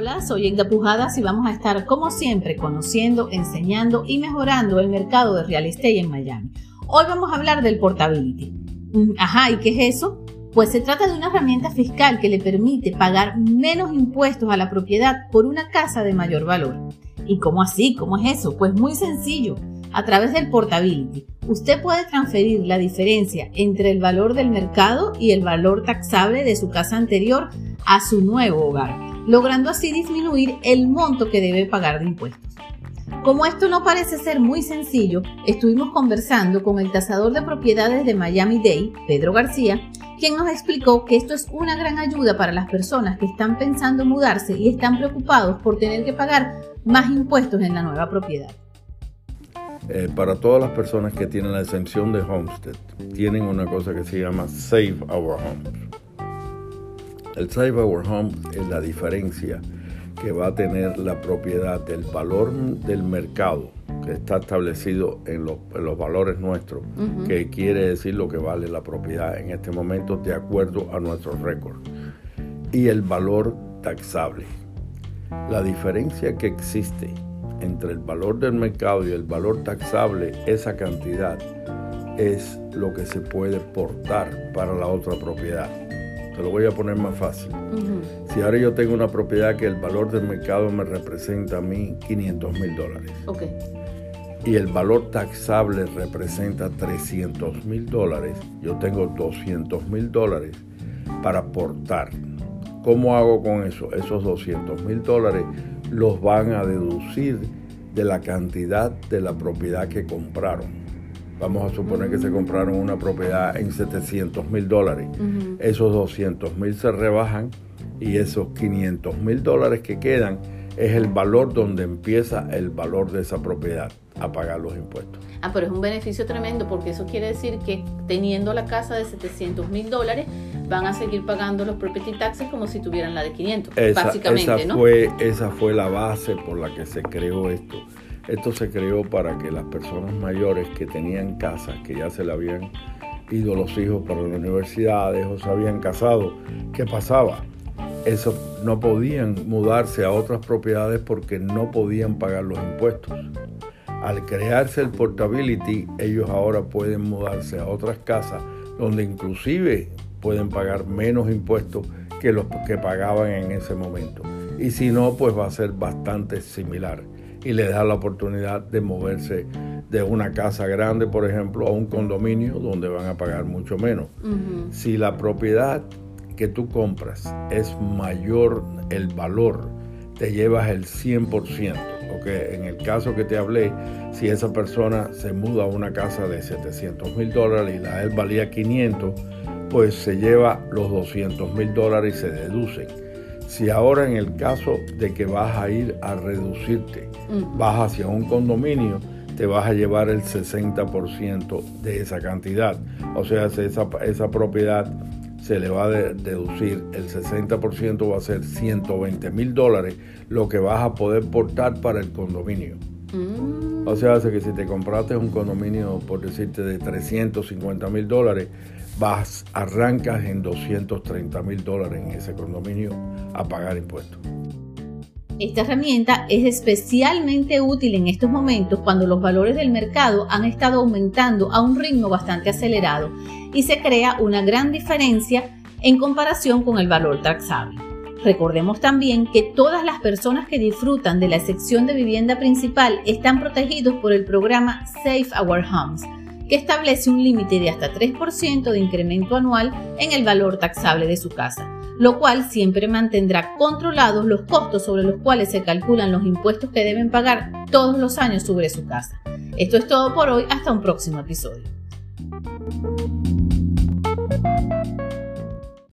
Hola, soy Egda Pujadas y vamos a estar como siempre conociendo, enseñando y mejorando el mercado de real estate en Miami. Hoy vamos a hablar del portability. Mm, ajá, ¿y qué es eso? Pues se trata de una herramienta fiscal que le permite pagar menos impuestos a la propiedad por una casa de mayor valor. ¿Y cómo así? ¿Cómo es eso? Pues muy sencillo. A través del portability, usted puede transferir la diferencia entre el valor del mercado y el valor taxable de su casa anterior a su nuevo hogar, logrando así disminuir el monto que debe pagar de impuestos. Como esto no parece ser muy sencillo, estuvimos conversando con el tasador de propiedades de Miami-Dade, Pedro García, quien nos explicó que esto es una gran ayuda para las personas que están pensando mudarse y están preocupados por tener que pagar más impuestos en la nueva propiedad. Eh, para todas las personas que tienen la exención de Homestead, tienen una cosa que se llama Save Our Home. El Save Our Home es la diferencia que va a tener la propiedad del valor del mercado que está establecido en los, valores nuestros, que quiere decir lo que vale la propiedad en este momento de acuerdo a nuestros récords, y el valor taxable. La diferencia que existe entre el valor del mercado y el valor taxable, esa cantidad es lo que se puede portar para la otra propiedad. Te lo voy a poner más fácil. Si ahora yo tengo una propiedad que el valor del mercado me representa a mí 500 mil dólares. Y el valor taxable representa 300 mil dólares. Yo tengo 200 mil dólares para portar. ¿Cómo hago con eso? Esos 200 mil dólares los van a deducir de la cantidad de la propiedad que compraron. Vamos a suponer que se compraron una propiedad en 700 mil dólares. Esos 200 mil se rebajan y esos 500 mil dólares que quedan es el valor donde empieza el valor de esa propiedad a pagar los impuestos. Ah, pero es un beneficio tremendo porque eso quiere decir que teniendo la casa de 700 mil dólares van a seguir pagando los property taxes como si tuvieran la de 500, básicamente, esa Fue, esa fue la base por la que se creó esto. Esto se creó para que las personas mayores que tenían casas, que ya se le habían ido los hijos para las universidades o se habían casado, ¿qué pasaba? Eso no podían mudarse a otras propiedades porque no podían pagar los impuestos. Al crearse el portability, ellos ahora pueden mudarse a otras casas donde inclusive pueden pagar menos impuestos que los que pagaban en ese momento. Y si no, pues va a ser bastante similar y les da la oportunidad de moverse de una casa grande, por ejemplo, a un condominio donde van a pagar mucho menos. Si la propiedad que tú compras es mayor el valor, te llevas el 100%. Porque en el caso que te hablé, si esa persona se muda a una casa de 700 mil dólares y la él valía 500, pues se lleva los 200 mil dólares y se deducen. Si ahora en el caso de que vas a ir a reducirte, vas hacia un condominio, te vas a llevar el 60% de esa cantidad. O sea, esa, esa propiedad se le va a deducir el 60% va a ser 120 mil dólares lo que vas a poder portar para el condominio. Mm. O sea, hace que si te compraste un condominio, por decirte, de 350 mil dólares, vas, arrancas en 230 mil dólares en ese condominio a pagar impuestos. Esta herramienta es especialmente útil en estos momentos cuando los valores del mercado han estado aumentando a un ritmo bastante acelerado y se crea una gran diferencia en comparación con el valor taxable. Recordemos también que todas las personas que disfrutan de la sección de vivienda principal están protegidos por el programa Save Our Homes, que establece un límite de hasta 3% de incremento anual en el valor taxable de su casa lo cual siempre mantendrá controlados los costos sobre los cuales se calculan los impuestos que deben pagar todos los años sobre su casa. Esto es todo por hoy, hasta un próximo episodio.